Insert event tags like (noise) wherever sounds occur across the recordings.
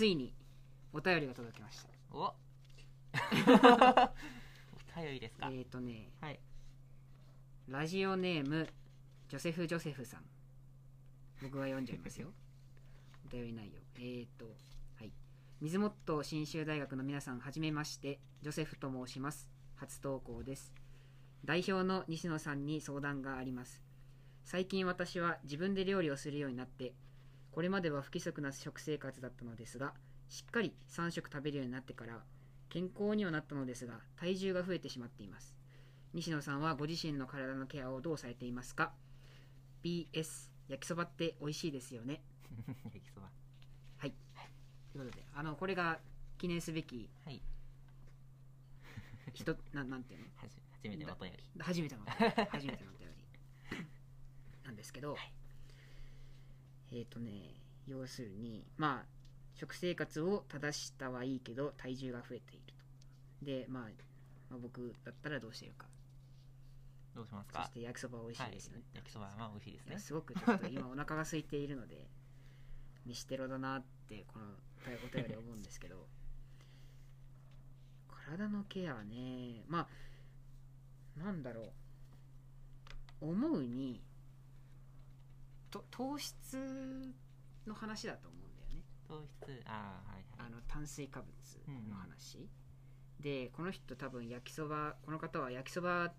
ついにお便りが届きました。お。お便りですか、えっ、とねはい。ラジオネームジョセフ・ジョセフさん。僕が読んじゃいますよ。(laughs) お便り内容。えっ、とはい。水本信州大学の皆さんはじめまして。ジョセフと申します。初投稿です。代表の西野さんに相談があります。最近私は自分で料理をするようになってこれまでは不規則な食生活だったのですがしっかり3食食べるようになってから健康にはなったのですが体重が増えてしまっています。西野さんはご自身の体のケアをどうされていますか ?BS 焼きそばって美味しいですよね。(laughs) 焼きそば。ということであのこれが記念すべきはい。人 (laughs) ななんていうの？初めてのお便り。初めてのお便り。初めてのお便り。(laughs) なんですけど、えっ、とね要するにまあ食生活を正したはいいけど体重が増えていると。で、まあ、まあ僕だったらどうしてるか。どうしますか？そして焼きそば美味しいですよね、はい、焼きそばはまあ美味しいですね。すごくちょっと今お腹が空いているので飯テロだなってこのお便り思うんですけど。(laughs) 体のケアねまあなんだろう。思うにと糖質の話だと思うんだよね。糖質ああはいはい。あの炭水化物の話、でこの人多分焼きそばこの方は焼きそばっ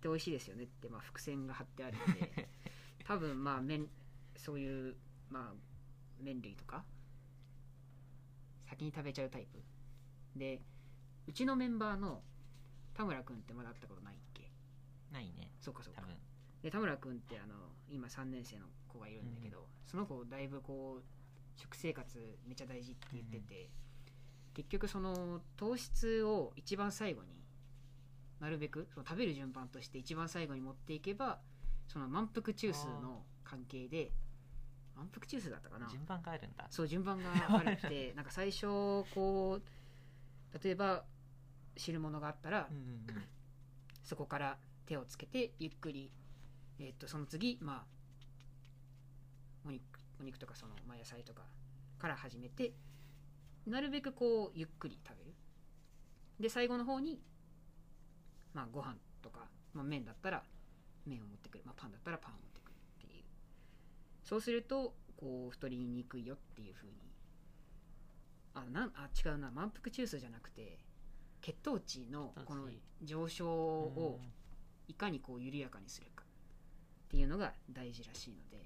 て美味しいですよねって、まあ、伏線が貼ってあるので。(laughs) 多分まあ麺そういうまあ麺類とか先に食べちゃうタイプ。でうちのメンバーの田村君ってまだ会ったことないっけ？ないね。そうかそうかで田村君ってあの今3年生の子がいるんだけど、その子だいぶこう食生活めっちゃ大事って言ってて、結局その糖質を一番最後になるべくその食べる順番として一番最後に持っていけばその満腹中枢の関係で満腹中枢だったかな。順番があるんだ。そう順番があるって (laughs) なんか最初こう例えば汁物があったら、うんうんうん。そこから手をつけてゆっくり、えっとその次まあお肉お肉とかその、まあ、野菜とかから始めてなるべくこうゆっくり食べる。で最後の方にまあご飯とか、まあ、麺だったら麺を持ってくる、まあ、パンだったらパンを持ってくるっていう。そうするとこう太りにくいよっていう風に。あなんあ違うな。満腹中枢じゃなくて血糖値のこの上昇をいかにこう緩やかにするかっていうのが大事らしいので。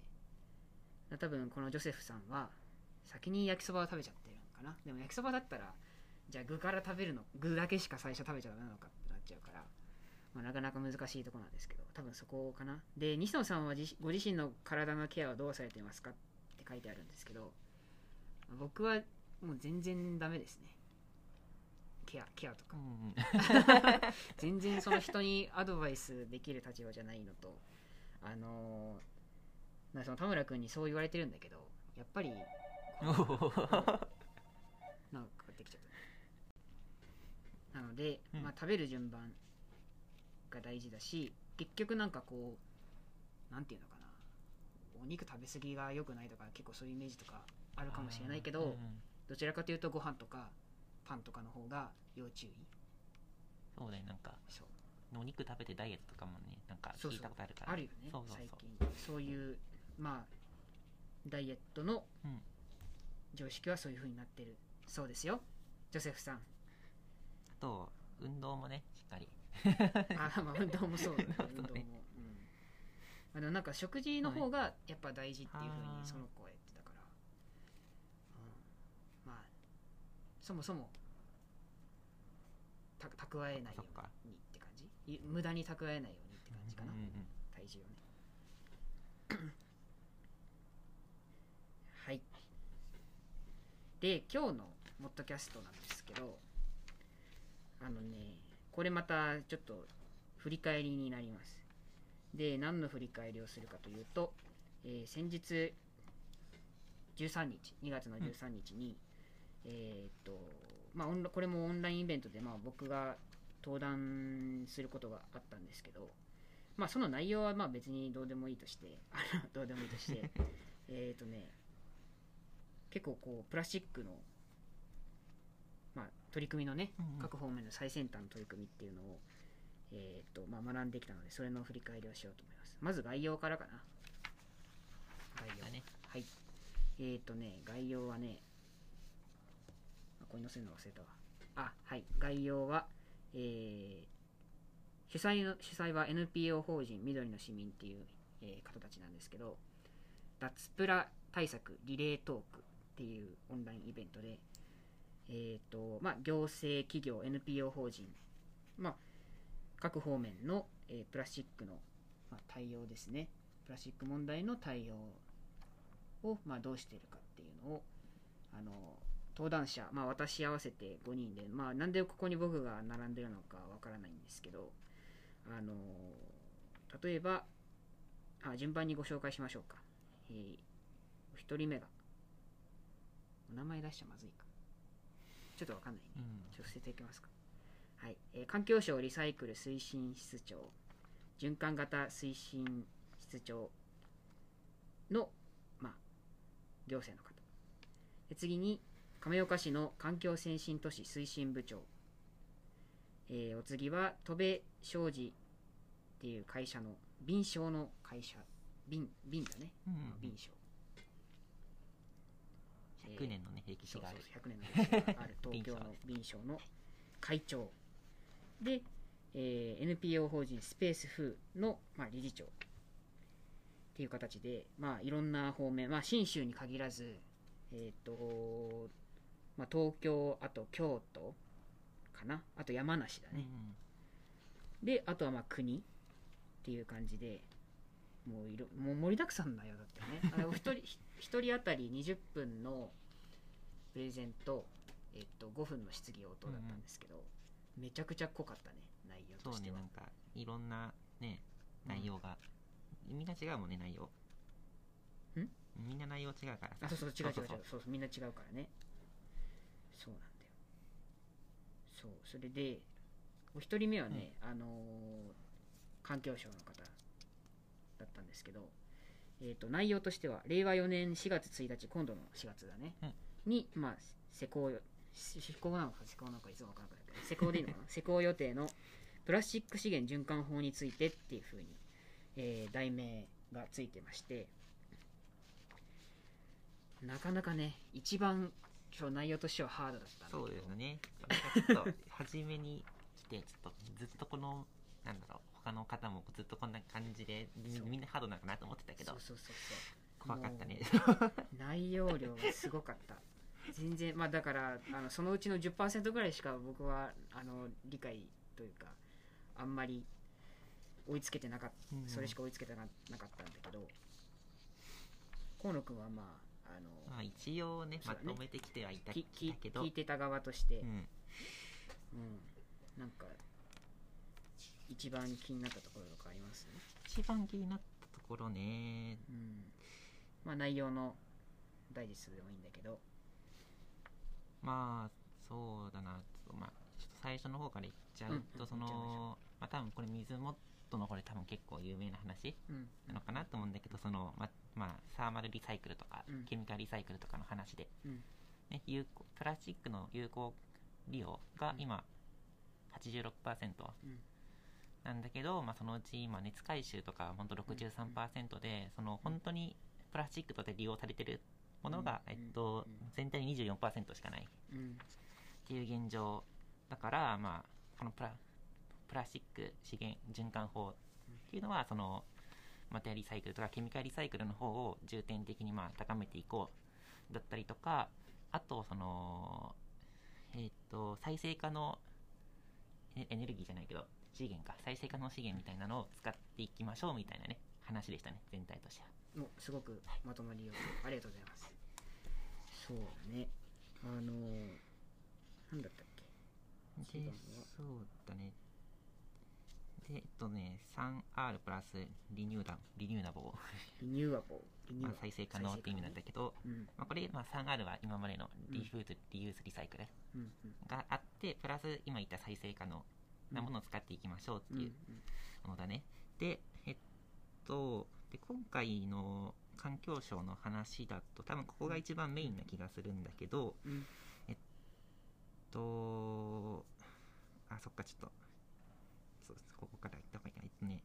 多分このジョセフさんは先に焼きそばを食べちゃってるのかな。でも焼きそばだったらじゃあ具から食べるの具だけしか最初食べちゃダメなのかってなっちゃうから、まあ、なかなか難しいところなんですけど多分そこかな。で西野さんは自ご自身の体のケアはどうされていますかって書いてあるんですけど僕はもう全然ダメですね。ケアケアとか。うんうん。(laughs) (laughs) 全然その人にアドバイスできる立場じゃないのとあのーまあその田村君にそう言われてるんだけどやっぱりなんかかかってきちゃった。なので、うん。まあ、食べる順番が大事だし結局なんかこうなんていうのかな。お肉食べ過ぎが良くないとか結構そういうイメージとかあるかもしれないけど、うんうんどちらかというとご飯とかパンとかの方が要注意。そうなんか。そうお肉食べてダイエットとかもねなんか聞いたことあるから。あるよねそうそう最近。そういうまあダイエットのうん。常識はそういう風になってる。そうですよ。ジョセフさん。あと運動もねしっかり。あまあ運動もそうだね。(laughs) 運動も、そうん、あのなんか食事の方がやっぱ大事っていう風はいにその子は言ってたから、うん、まあそもそもた蓄えないよそっか無駄に蓄えないようにって感じかな、うんうんうん。体重をね。(coughs) はい。で今日のモッドキャストなんですけどあのねこれまたちょっと振り返りになります。で何の振り返りをするかというと、えー先日13日2月の13日に、えーっとまあこれもオンラインイベントで、まあ、僕が登壇することがあったんですけどまあその内容はまあ別にどうでもいいとしてあの (laughs) どうでもいいとして (laughs) えっとね結構こうプラスチックの、まあ、取り組みのね、うんうん。各方面の最先端の取り組みっていうのを、えーとまあ、学んできたのでそれの振り返りをしようと思います。まず概要からかな。概要。だね。はい。えーとね概要はねあこれ載せるの忘れたわ。あはい。概要はえー主催の主催は NPO 法人緑の市民っていう、えー方たちなんですけど脱プラ対策リレートークっていうオンラインイベントで、えーとまあ、行政企業 NPO 法人、まあ、各方面の、えープラスチックの、まあ、対応ですね。プラスチック問題の対応を、まあ、どうしているかっていうのをあの登壇者、まあ、私合わせて5人で、まあ、なんでここに僕が並んでるのかわからないんですけどあの例えばあ順番にご紹介しましょうか、えー、1人目がお名前出しちゃまずいか。ちょっとわかんないね。うん。ちょっと捨てていきますか。はい、えー環境省リサイクル推進室長、循環型推進室長の、まあ、行政の方。で次に、亀岡市の環境先進都市推進部長。えーお次は、戸部商事っていう会社の、敏商の会社、敏、敏だね。うん。敏商。100年のね歴史がある。そう100年の歴史がある。(laughs) 東京の敏商の会長。で、えー NPO 法人スペースフーの、まあ、理事長。っていう形で、まあ、いろんな方面、まあ、信州に限らず、えっ、と、まあ、東京、あと京都かな、あと山梨だうんね。で、あとはまあ国っていう感じで、もういろもう盛りだくさんだよ、だってね。あの一人ひ (laughs) 一人当たり20分のプレゼント、えっと、5分の質疑応答だったんですけど、めちゃくちゃ濃かったね、内容そうとしては。ねなんかいろんなねうん内容が、みんな違うもんね内容。ん？みんな内容違うからさ。あ、そうそう、違う違う違う。そうそうみんな違うからね。そうなんだよ。そう、それで、お一人目はね、あのー環境省の方だったんですけど、えっ、と、内容としては、令和4年4月1日、今度の4月だね、に、まあ、施行よ、施施行なのか施行なのかいつもわからなくなるけど、施行でいいのかな？(laughs) 施行予定のプラスチック資源循環法についてっていうふうに、えー題名がついてまして、なかなかね、一番今日内容としてはハードだったんだけど。そうですね。ちょっと初めに来てちょっとずっとこのなんだろう他の方もずっとこんな感じでみんなハードなのかなと思ってたけどそうそうそうそう。怖かったね。内容量がすごかった。(laughs) 全然まあだからあのそのうちの10%ぐらいしか僕はあの理解というかあんまり追いつけてなかった、うん。それしか追いつけてななかったんだけど河野君はまああの、まあ一応ねまとめてきてはいたけど。聞いてた側として、うん。うん、なんか一番気になったところとかあります？一番気になったところね。うん。まあ内容のダイジェストでもいいんだけど。まあそうだな。ちょっとまあちょっと最初の方から言っちゃうと、そうん。うん言っちゃいましょのまあ多分これ水元のこれ多分結構有名な話うん。なのかなと思うんだけどそのままあサーマルリサイクルとか、うん。ケミカルリサイクルとかの話で、うん。ね、有効プラスチックの有効利用が今86%うん。なんだけど、まあ、そのうち今熱回収とかは本当63%で、その本当にプラスチックとして利用されてるものが、うん。えっとうん。全体に24%しかないうん。っていう現状だから、まあ、このプラプラスチック資源循環法っていうのはそのマテリアリサイクルとかケミカルリサイクルの方を重点的にまあ高めていこうだったりとかあとそのえっ、と再生可能エエネルギーじゃないけど資源か再生可能資源みたいなのを使っていきましょうみたいなね話でしたね全体としては。もうすごくまとまりよくありがとうございます。そうね。あのなんだったっけ？そうだねでえっとね 3R プラスリニューダリニューナボー。リニューアボー。まあ、再生可能って意味なんだけど、うんまあ、これ、まあ、3R は今までのリフーズ、リユースリサイクルうんうん。があってプラス今言った再生可能なものを使っていきましょうっていうものだね、でえっとで今回の環境省の話だと多分ここが一番メインな気がするんだけど、うん。えっとあそっかちょっとそうここから言った方がいいかなえっとね。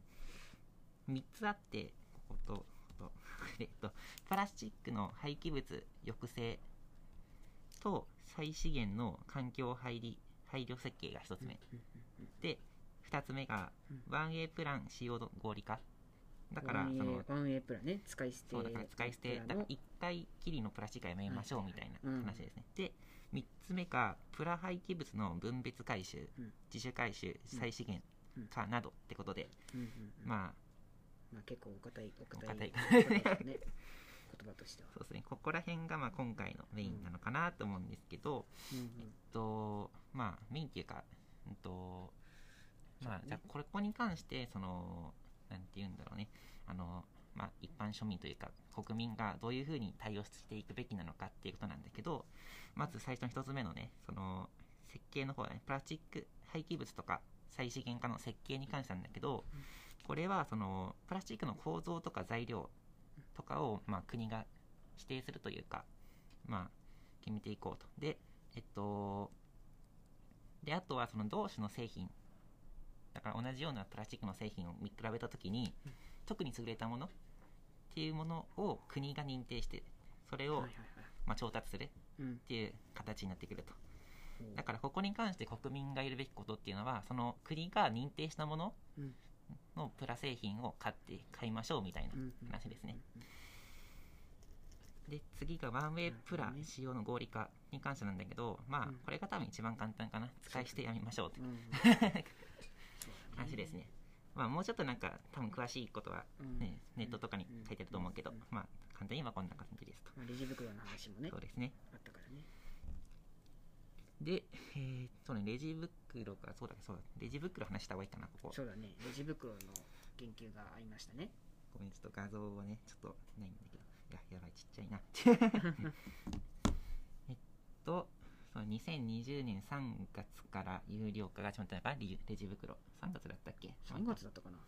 3つあってこことここと (laughs) えっとプラスチックの廃棄物抑制と再資源の環境配慮配慮設計が1つ目。で2つ目がうん 1A プラン使用の合理化。だからそのワンエープランね使い捨て。そうだから使い捨てだから1回きりのプラスチックはやめましょうはいみたいなうん話ですね、で3つ目がプラ廃棄物の分別回収、うん。自主回収再資源化などってことで、うんうんうん。まあまあ結構お堅いお堅い言葉ね。(laughs) 言葉としては。そうですね。ここら辺がまあ今回のメインなのかなと思うんですけど、うんえっとまあメインっていうかうんとまあじゃあこれここに関してそのなんて言うんだろうね。あのまあ一般庶民というか国民がどういうふうに対応していくべきなのかっていうことなんだけどまず最初の一つ目のねその設計の方だねプラスチック廃棄物とか再資源化の設計に関してなんだけどこれはそのプラスチックの構造とか材料とかを、まあ、国が指定するというか、まあ、決めていこうと。で、えっと、で、あとはその同種の製品、だから同じようなプラスチックの製品を見比べたときに、特に優れたものっていうものを国が認定して、それを、まあ、調達するっうんていう形になってくると。うん。だからここに関して国民がいるべきことっていうのは、その国が認定したものうん。のプラ製品を買って買いましょうみたいなうん話ですね。で次がワンウェイプラ使用の合理化に関してなんだけど、まあうんこれが多分一番簡単かな。使い捨てやめましょうって (laughs) 話ですね。まあもうちょっとなんか多分詳しいことは、うん。ねネットとかに書いてあると思うけどん。ん。まあ簡単に言えばこんな感じですと。まあレジ袋の話もね。そうですね。で、えーっとね、レジ袋が、そうだそうだ、レジ袋話した方がいいかな、ここ。そうだねレジ袋の研究がありましたねごめん、ちょっと画像はね、ちょっとないんだけど。いや、やばい、ちっちゃいな。(laughs) えっと、その2020年3月から有料化が始まったのかな、レジレジ袋。3月だったっけ？3月だったかな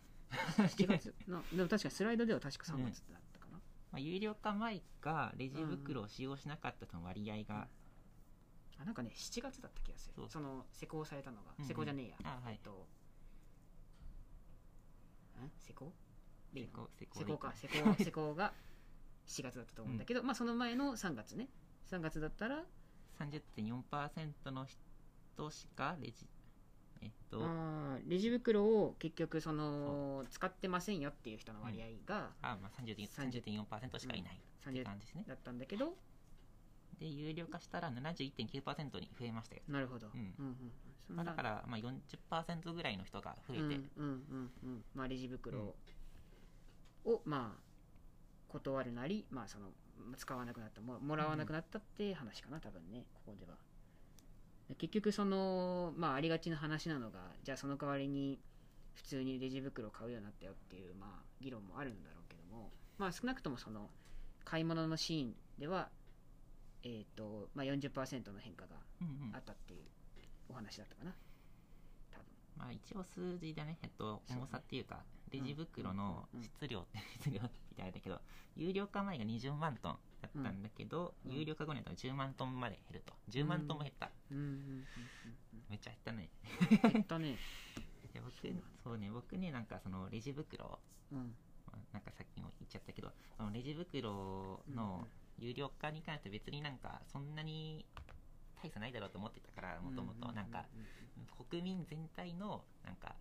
7月 (laughs) なでも確かにスライドでは確か3月だったかな、まあ、有料化前がレジ袋を使用しなかったとの割合が、あなんかね7月だった気がする。そうその施行されたのが、うんうん。施行じゃねえや、あはい。えっとん施行？施行施行施行か。施行 (laughs) 施行が7月だったと思うんだけど、まあその前の3月ね。3月だったら30.4%の人しかレジ、えっと、あーレジ袋を結局その使ってませんよっていう人の割合があ、まあ30 30.4%しかいないって30感じですね。だったんだけどで、有料化したら71.9%に増えましたよ。なるほど、うん。うんうんまあ、なだから、まあ、40%ぐらいの人が増えて、うんうんうんうん。まあレジ袋を、まあ断るなりまあその使わなくなった。ももらわなくなったって話かな多分ねここでは。で結局そのまあありがちな話なのがじゃあその代わりに普通にレジ袋を買うようになったよっていうまあ議論もあるんだろうけどもまあ少なくともその買い物のシーンではえっ、とまあ40%の変化がうんうん。あったっていうお話だったかな。多分。まあ、一応数字だね、えっと、重さっていうか、レジ袋のうんうん質量、質量みたいだけど、有料化前が20万トンだったんだけど、うん。有料化後になったら10万トンまで減ると。10万トンも減った。うん。うんうんうんめっちゃ減ったね。うん減ったね。(laughs) 僕、そうね、僕ね、なんかそのレジ袋、うん。まあなんかさっきも言っちゃったけど、そのレジ袋の有料化に関して別になんかそんなに大差ないだろうと思ってたから、もともとなんか、国民全体のなんか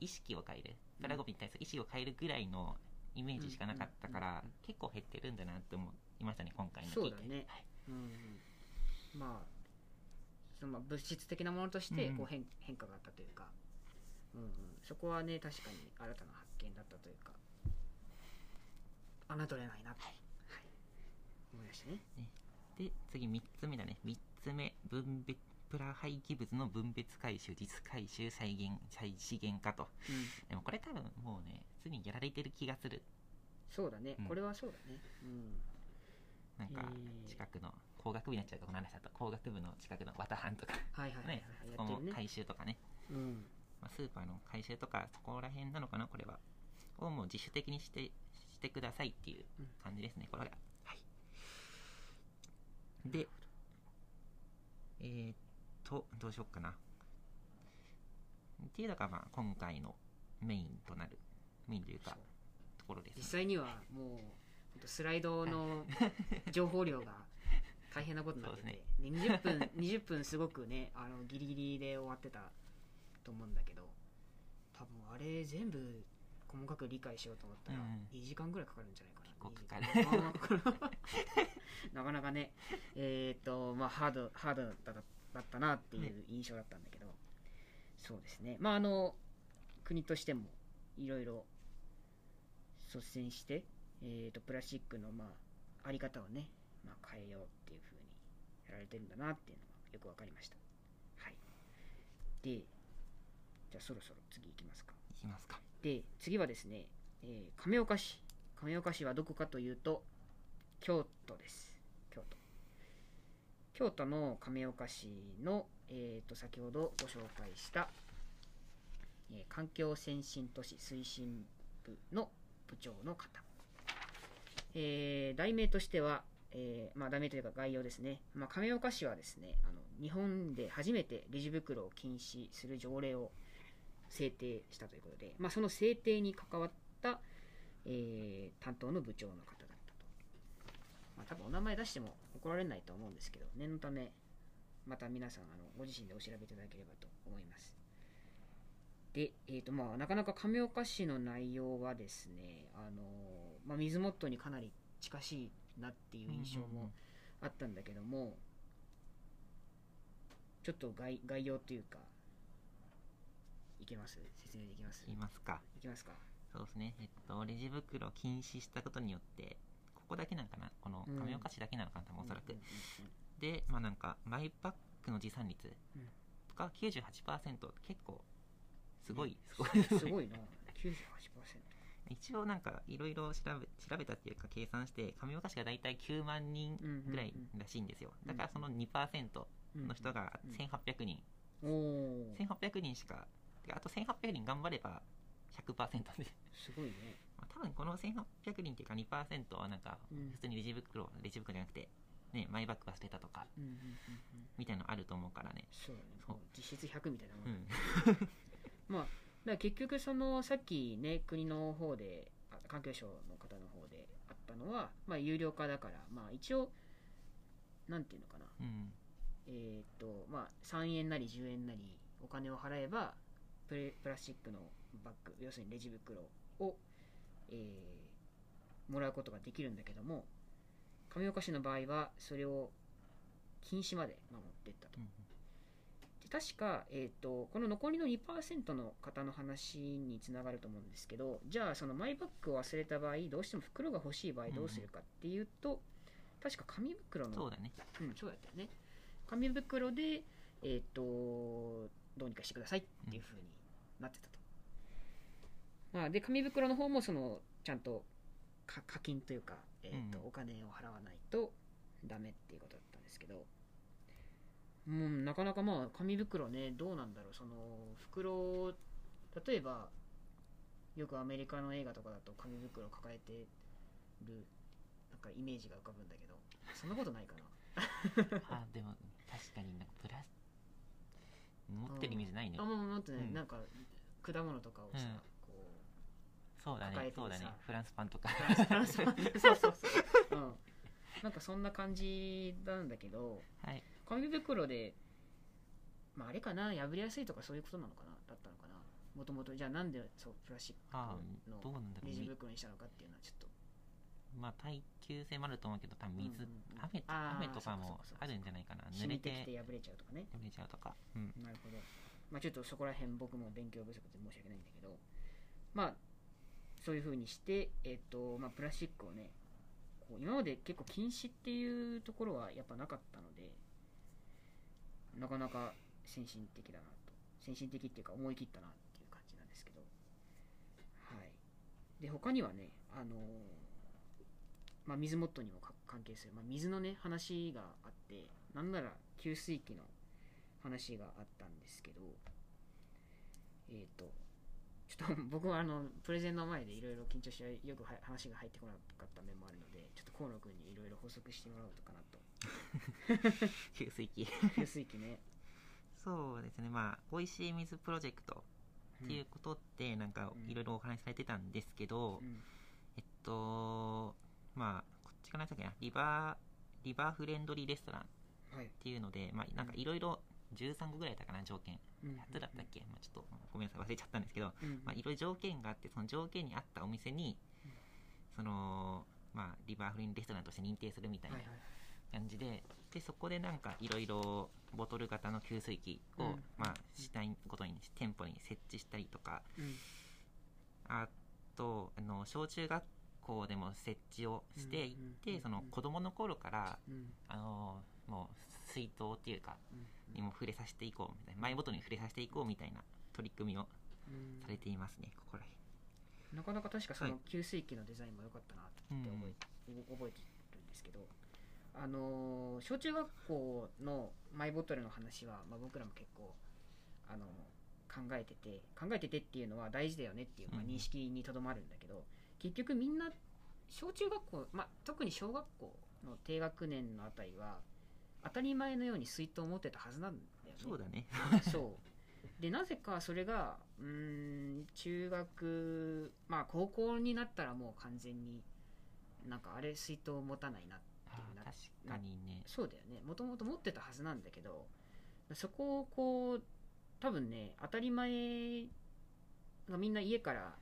意識を変える。プラゴミに対する意識を変えるぐらいのイメージしかなかったから、うんうんうん結構減ってるんだなって思いましたね今回の聞いて。そうだねはい。うんうん。まあそのまあ物質的なものとしてうん。こう変,、変化があったというか、うんうん、そこはね確かに新たな発見だったというか。侮れないなと、はい思いましたね。で次3つ目だね。3つ目分別プラ廃棄物の分別回収実回収再現再資源化と。うん。でもこれ多分もうねすでにやられてる気がする。そうだね、うん。これはそうだね。うん。なんか近くの工学部になっちゃうとこの話だと工学部の近くの綿班とか。はいはいはいはい、ね。そこも回収とかね。うん。まあ、スーパーの回収とかそこら辺なのかなこれは。をもう自主的にしてししてくださいっていううん。感じですね、これが。は。い。で、えーっと、どうしよっかな。っていうのが、まあ、今回のメインとなる、メインというかところです、実際にはもうスライドの (laughs) 情報量が大変なことになってて、そうで20分20分すごくねあのギリギリで終わってたと思うんだけど多分あれ全部細かく理解しようと思ったらうん。2時間ぐらいかかるんじゃないかな、結構2時か間かるまあまあなかなかねえっ、とまあハードハードだっただったなっていう印象だったんだけど、そうですねまああの国としてもいろいろ率先して、えー、とプラスチックの、まあ、あり方をね、まあ、変えようっていう風にやられてるんだなっていうのがよくわかりました。はい。で、じゃあそろそろ次行きますか。いきますか。で、次はですね、えー亀岡市。亀岡市はどこかというと、京都です。京都。京都の亀岡市の、えー、と先ほどご紹介した、えー環境先進都市推進部の部長の方。えー題名としては、えーまあ、題名というか概要ですね、まあ、亀岡市はですねあの日本で初めてレジ袋を禁止する条例を制定したということで、まあ、その制定に関わった、えー担当の部長の方だったと、まあ、多分お名前出しても怒られないと思うんですけど念のためまた皆さんあのご自身でお調べいただければと思います。で、えーとまあ、なかなか亀岡市の内容はですね、あのまあ、水モットーにかなり近しいなっていう印象もあったんだけども、ちょっと概概要というかいけます？説明できます？言いますか。いきますか？そうですね。えっと、レジ袋を禁止したことによって、ここだけなんかなこの亀岡市だけなのかな多分おそらく。で、まあなんか、マイバッグの持参率うんが98%、結構、すごい、すごい。うんすごいな98%一応なんか、いろいろ調べ調べたっていうか計算して、亀岡市が大体9万人ぐらいらしいんですよ。うんだからその2%の人がうん1800人。おお1800人しかあと1800人頑張れば100%で。すごいね。まあ、多分この1800人っていうか2%はなんかうん。普通にレジ袋、レジ袋じゃなくて、ね、マイバッグ忘れたとかうんうんうんうん。みたいなのあると思うからね。そうだね。実質100みたいなもん、うん。(laughs) まあ結局そのさっきね国の方であ環境省の方の方であったのはまあ有料化だからまあ一応なんていうのかな。うん。えーっとまあ3円なり10円なりお金を払えばプレプラスチックのバッグ要するにレジ袋を、えーもらうことができるんだけども亀岡市の場合はそれを禁止まで守っていったと。うんで確か、えー、とこの残りの2%の方の話につながると思うんですけどじゃあそのマイバッグを忘れた場合どうしても袋が欲しい場合どうするかっていうと、確か紙袋のそうだね。うん、そうだったよね。紙袋で、えっとどうにかしてくださいっていう風になってたと、まあ、で紙袋の方もそのちゃんとか課金というか、えっとうんお金を払わないとダメっていうことだったんですけど。もうなかなかまあ紙袋ねどうなんだろう。その袋例えばよくアメリカの映画とかだと紙袋を抱えてるなんかイメージが浮かぶんだけどそんなことないかな。(laughs) あでも確かになんかプラス持ってるイメージないね。あもうもっとね、うん。なんか果物とかをさ、そうだね。そうだね。フランスパンとか。そうそうそう、うん、なんかそんな感じなんだけどはい。紙袋でまああれかな。破りやすいとかそういうことなのかな。だったのかな。もともとじゃあなんでそうプラスチッあクのレジね袋にしたのかっていうのはちょっと。まあ耐久性もあると思うけど多分水、うんうんうん。雨雨とかもあるんじゃないかな。濡染れみてきて破れちゃうとかね。濡れちゃうとか。うん。なるほど。まあちょっとそこら辺僕も勉強不足で申し訳ないんだけど、まあそういう風にして、えっ、と、まあプラスチックをね、こう今まで結構禁止っていうところはやっぱなかったので、なかなか先進的だなと。先進的っていうか思い切ったなっていう感じなんですけど。はい。で、他にはね、あのーまあ水モットにも関係する、まあ、水のね、話があって、なんなら給水器の話があったんですけど、えっ、と、ちょっと僕はあのプレゼンの前でいろいろ緊張してよくは話が入ってこなかった面もあるのでちょっと河野君にいろいろ補足してもらおうかなと。給水器給水器ね。そうですね。まあ美味しい水プロジェクトっていうことってなんかうんいろいろお話しされてたんですけど、うん。えっとまあこっちかなだっけなリバーリバーフレンドリーレストランっはいていうのでまあなんかいろいろ13個ぐらいだったかな条件。うん。8つだったっけ、まあ、ちょっとごめんなさい忘れちゃったんですけど、うん。まあ、いろいろ条件があってその条件に合ったお店に、うん。そのまあリバーフリーレストランとして認定するみたいなはいはい感じで、でそこでなんかいろいろボトル型の給水器を、うん。まあ主体ごとに店舗に設置したりとか。うん。あとあの小中学校でも設置をしていって、うんうん。その子供の頃からうん。あのもう水筒っていうかうん。にも触れさせていこうみたいなマイボトルに触れさせていこうみたいな取り組みをうん。されていますね、ここらなかなか確かそはい。の給水器のデザインも良かったなって覚え,、覚えてるんですけどあのー小中学校のマイボトルの話は、まあ、僕らも結構、あの考えてて考えててっていうのは大事だよねっていう、まあ、うん。認識にとどまるんだけど、結局みんな小中学校、まあ、特に小学校の低学年のあたりは当たり前のように水筒を持ってたはずなんだよね。そうだね。(laughs) そう。でなぜかそれがうーん中学まあ高校になったらもう完全になんかあれ水筒持たないなってあいうなー確かにね。そうだよね。もともと持ってたはずなんだけどそこをこう多分ね当たり前がみんな家から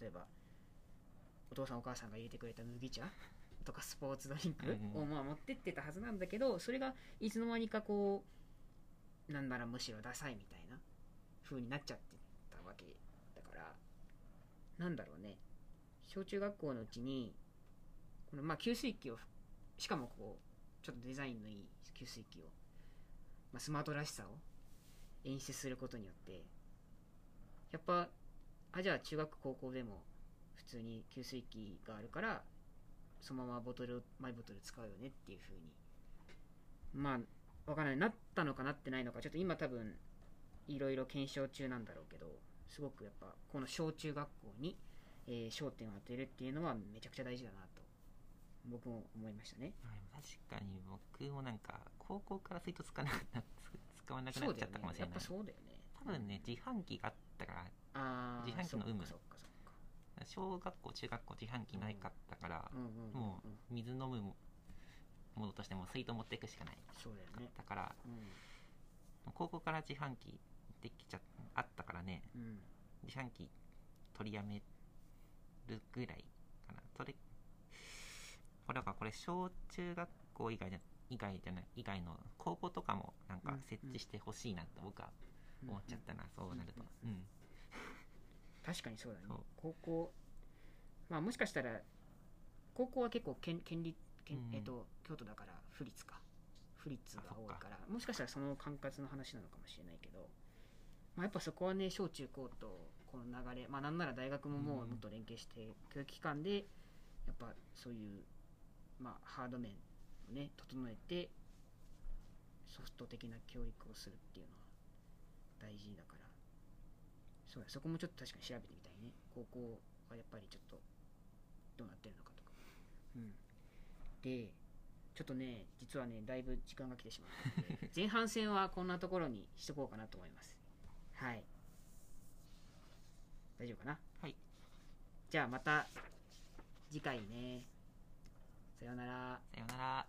例えばお父さんお母さんが入れてくれた麦茶とかスポーツドリンクをまあ持ってってたはずなんだけどそれがいつの間にかこうなんならむしろダサいみたいな風になっちゃってたわけだからなんだろうね。小中学校のうちにこのまあ給水器をしかもこうちょっとデザインのいい給水器を、まあ、スマートらしさを演出することによってやっぱあじゃあ中学高校でも普通に給水器があるからそのままボトルマイボトル使うよねっていう風に。まあわからない。なったのかなってないのか。ちょっと今多分いろいろ検証中なんだろうけどすごくやっぱこの小中学校に、えー焦点を当てるっていうのはめちゃくちゃ大事だなと僕も思いましたね。確かに僕もなんか高校から水筒使わなくな使わなくなっちゃったかもしれない、やっぱそうだよね多分ね自販機があったから自販機の有無小学校中学校自販機ないかったからもう水飲むものとしても水筒持っていくしかない。そうだよね。だからう高校から自販機できちゃあったからね。んうん。自販機取りやめるぐらいかな。それこれこれ小中学校以外じゃ以外じゃない以外の高校とかもなんかうん設置してほしいなと僕は思っちゃったな、そうなると。うん、確かにそうだね。そう。高校まあもしかしたら高校は結構県県立県、うん。えっ、と京都だから府立か。府立が多いから。もしかしたらその管轄の話なのかもしれないけど、まあ、やっぱそこはね小中高とこの流れまあなんなら大学ももううん。もっと連携して教育機関でやっぱそういうまあハード面をね整えてソフト的な教育をするっていうのは大事だからそうだそこもちょっと確かに調べてみたいね。高校はやっぱりちょっとどうなってるのかとか。うん。でちょっとね実はねだいぶ時間が来てしまったので前半戦はこんなところにしとこうかなと思います。はい。大丈夫かな？はい。じゃあまた次回ね。さようなら。さようなら